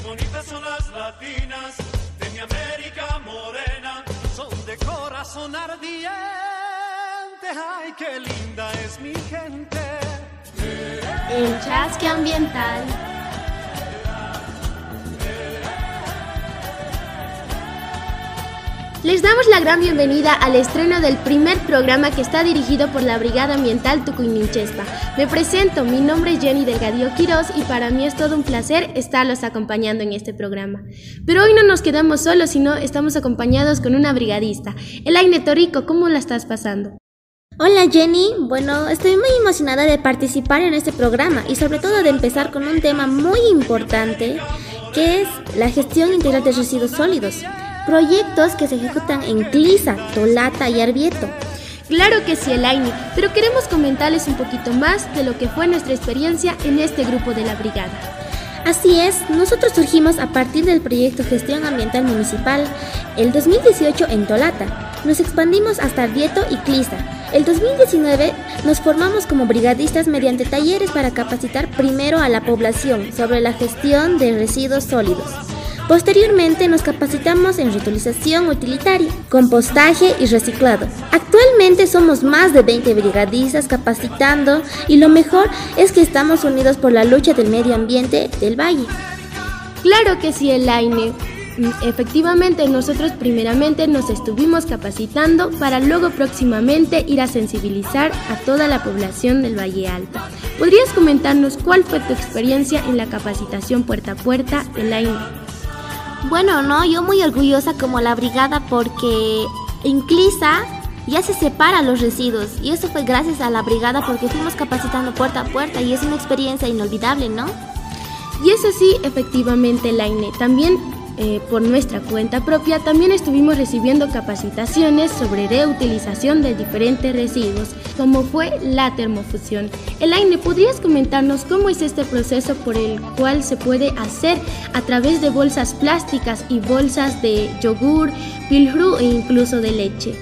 Qué bonitas son las latinas de mi América morena. Son de corazón ardiente. Ay, qué linda es mi gente. El chasque ambiental. Les damos la gran bienvenida al estreno del primer programa que está dirigido por la Brigada Ambiental Tucuininchespa. Me presento, mi nombre es Jenny Delgadillo Quiroz y para mí es todo un placer estarlos acompañando en este programa. Pero hoy no nos quedamos solos, sino estamos acompañados con una brigadista. Elaine Torico, ¿cómo la estás pasando? Hola Jenny, bueno, estoy muy emocionada de participar en este programa y sobre todo de empezar con un tema muy importante que es la gestión integral de residuos sólidos proyectos que se ejecutan en Clisa, Tolata y Arbieto. Claro que sí, Elaine, pero queremos comentarles un poquito más de lo que fue nuestra experiencia en este grupo de la brigada. Así es, nosotros surgimos a partir del proyecto Gestión Ambiental Municipal el 2018 en Tolata. Nos expandimos hasta Arbieto y Clisa. El 2019 nos formamos como brigadistas mediante talleres para capacitar primero a la población sobre la gestión de residuos sólidos. Posteriormente nos capacitamos en reutilización utilitaria, compostaje y reciclado. Actualmente somos más de 20 brigadistas capacitando y lo mejor es que estamos unidos por la lucha del medio ambiente del valle. Claro que sí, Elaine. Efectivamente, nosotros primeramente nos estuvimos capacitando para luego próximamente ir a sensibilizar a toda la población del Valle Alto. ¿Podrías comentarnos cuál fue tu experiencia en la capacitación puerta a puerta, Elaine? Bueno, no, yo muy orgullosa como la brigada porque en Clisa ya se separan los residuos y eso fue gracias a la brigada porque fuimos capacitando puerta a puerta y es una experiencia inolvidable, ¿no? Y eso sí, efectivamente, Laine. También eh, por nuestra cuenta propia, también estuvimos recibiendo capacitaciones sobre reutilización de diferentes residuos, como fue la termofusión. Elaine, ¿podrías comentarnos cómo es este proceso por el cual se puede hacer a través de bolsas plásticas y bolsas de yogur, pilhru e incluso de leche?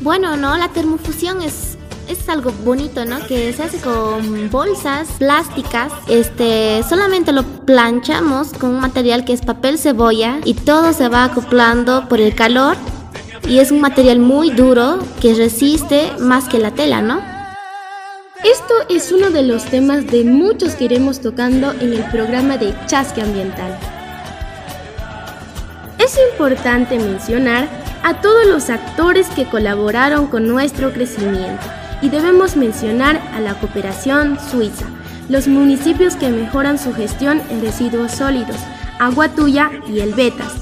Bueno, no, la termofusión es es algo bonito, ¿no? Que se hace con bolsas plásticas. Este, solamente lo planchamos con un material que es papel cebolla y todo se va acoplando por el calor y es un material muy duro que resiste más que la tela, ¿no? Esto es uno de los temas de muchos que iremos tocando en el programa de Chasque Ambiental. Es importante mencionar a todos los actores que colaboraron con nuestro crecimiento y debemos mencionar a la cooperación suiza, los municipios que mejoran su gestión en residuos sólidos, Agua Tuya y El Betas.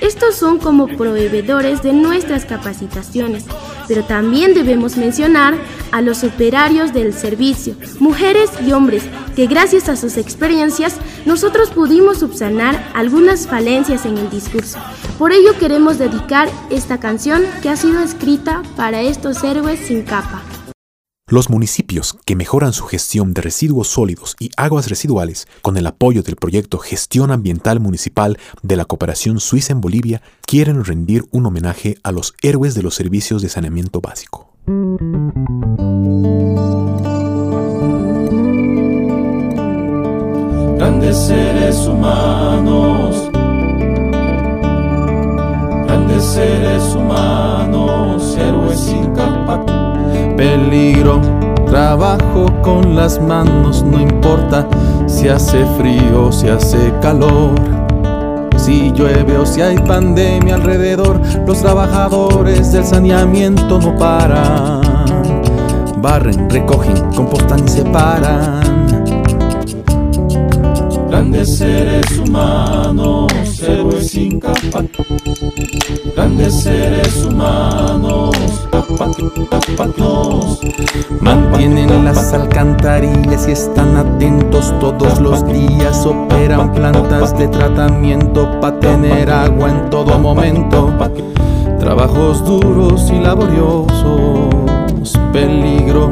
Estos son como proveedores de nuestras capacitaciones, pero también debemos mencionar a los operarios del servicio, mujeres y hombres, que gracias a sus experiencias nosotros pudimos subsanar algunas falencias en el discurso. Por ello queremos dedicar esta canción que ha sido escrita para estos héroes sin capa. Los municipios que mejoran su gestión de residuos sólidos y aguas residuales con el apoyo del proyecto Gestión Ambiental Municipal de la Cooperación Suiza en Bolivia quieren rendir un homenaje a los héroes de los servicios de saneamiento básico. Grandes seres humanos, peligro. Trabajo con las manos, no importa si hace frío o si hace calor. Si llueve o si hay pandemia alrededor, los trabajadores del saneamiento no paran. Barren, recogen, compostan y separan. Grandes seres humanos, héroes sin capa. Grandes seres humanos, Mantienen las alcantarillas y están atentos todos los días. Operan plantas de tratamiento para tener agua en todo momento. Trabajos duros y laboriosos, peligro,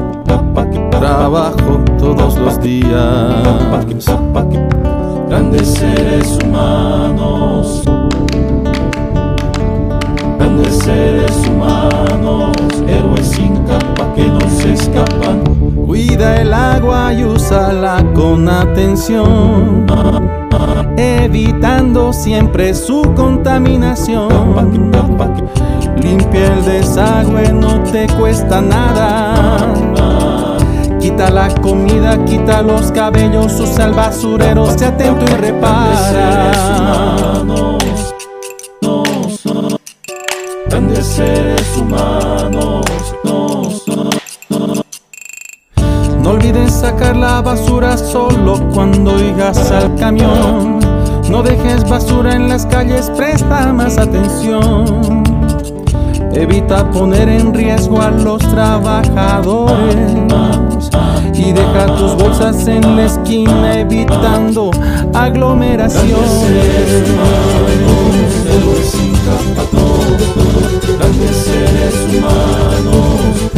trabajo todos los días. Grandes seres humanos grandes seres humanos, héroes sin capa que no se escapan. Cuida el agua y úsala con atención. evitando siempre su contaminación. Limpia el desagüe, no te cuesta nada. Quita la comida, quita los cabellos, usa el basurero, se atento y repara. Seres humanos, No olvides sacar la basura solo cuando oigas al camión. No dejes basura en las calles, presta más atención. Evita poner en riesgo a los trabajadores y deja tus bolsas en la esquina evitando aglomeraciones. Grandes seres humanos,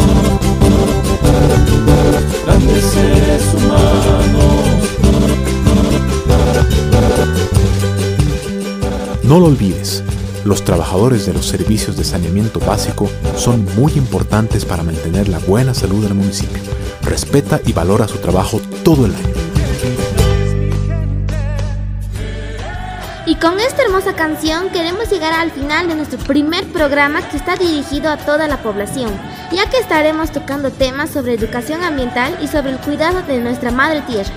grandes seres humanos. No lo olvides, los trabajadores de los servicios de saneamiento básico son muy importantes para mantener la buena salud del municipio. Respeta y valora su trabajo todo el año. Con esta hermosa canción queremos llegar al final de nuestro primer programa que está dirigido a toda la población, ya que estaremos tocando temas sobre educación ambiental y sobre el cuidado de nuestra madre tierra.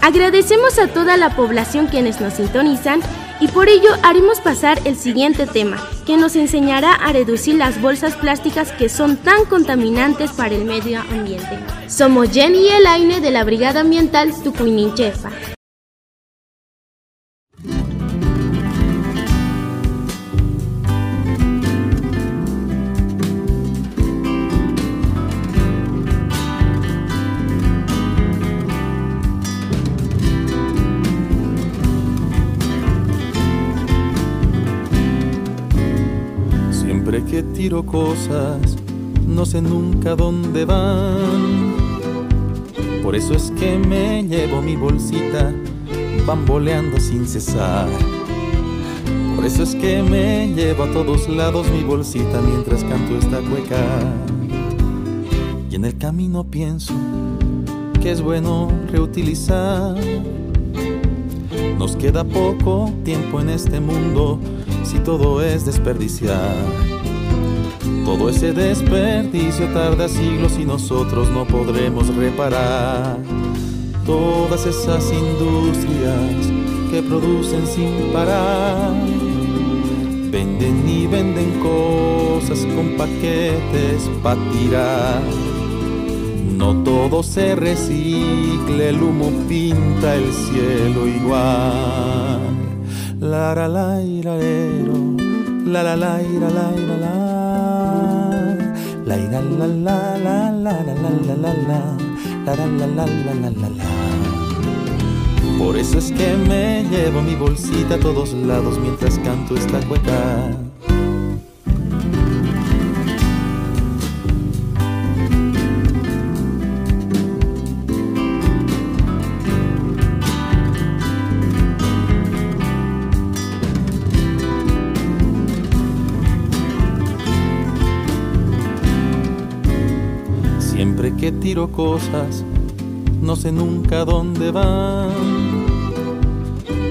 Agradecemos a toda la población quienes nos sintonizan y por ello haremos pasar el siguiente tema, que nos enseñará a reducir las bolsas plásticas que son tan contaminantes para el medio ambiente. Somos Jenny y Elaine de la Brigada Ambiental Tucuininchefa. Tiro cosas, no sé nunca dónde van. Por eso es que me llevo mi bolsita, bamboleando sin cesar. Por eso es que me llevo a todos lados mi bolsita mientras canto esta cueca. Y en el camino pienso que es bueno reutilizar. Nos queda poco tiempo en este mundo si todo es desperdiciar. Todo ese desperdicio tarda siglos y nosotros no podremos reparar. Todas esas industrias que producen sin parar. Venden y venden cosas con paquetes para tirar. No todo se recicle, el humo pinta el cielo igual. La la la la la la la la. La la la la la la la la la la. La la la la la la la la. Por eso es que me llevo mi bolsita a todos lados mientras canto esta cueca. Siempre que tiro cosas, no sé nunca dónde van.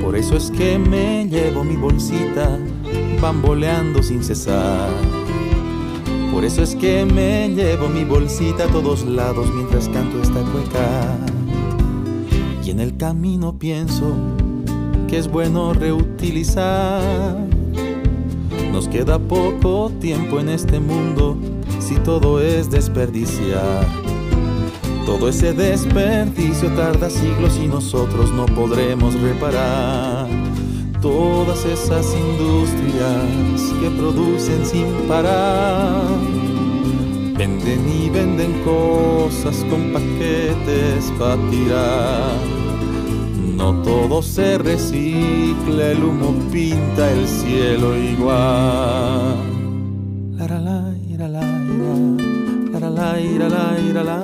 Por eso es que me llevo mi bolsita, bamboleando sin cesar. Por eso es que me llevo mi bolsita a todos lados mientras canto esta cueca. Y en el camino pienso que es bueno reutilizar. Nos queda poco tiempo en este mundo si todo es desperdiciar. Todo ese desperdicio tarda siglos y nosotros no podremos reparar. Todas esas industrias que producen sin parar. Venden y venden cosas con paquetes para tirar. No todo se recicla, el humo pinta el cielo igual. La ira la ira la.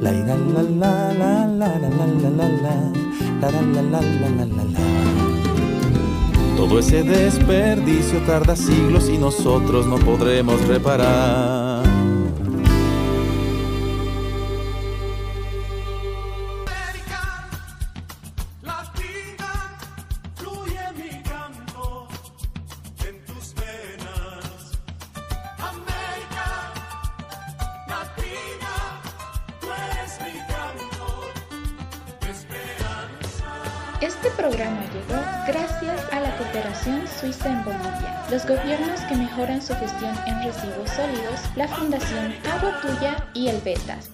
La ira la la la la la la la la la la la. Todo ese desperdicio tarda siglos y nosotros no podremos reparar. Este programa llegó gracias a la cooperación suiza en Bolivia, los gobiernos que mejoran su gestión en residuos sólidos, la Fundación Agua Tuya y el Betas.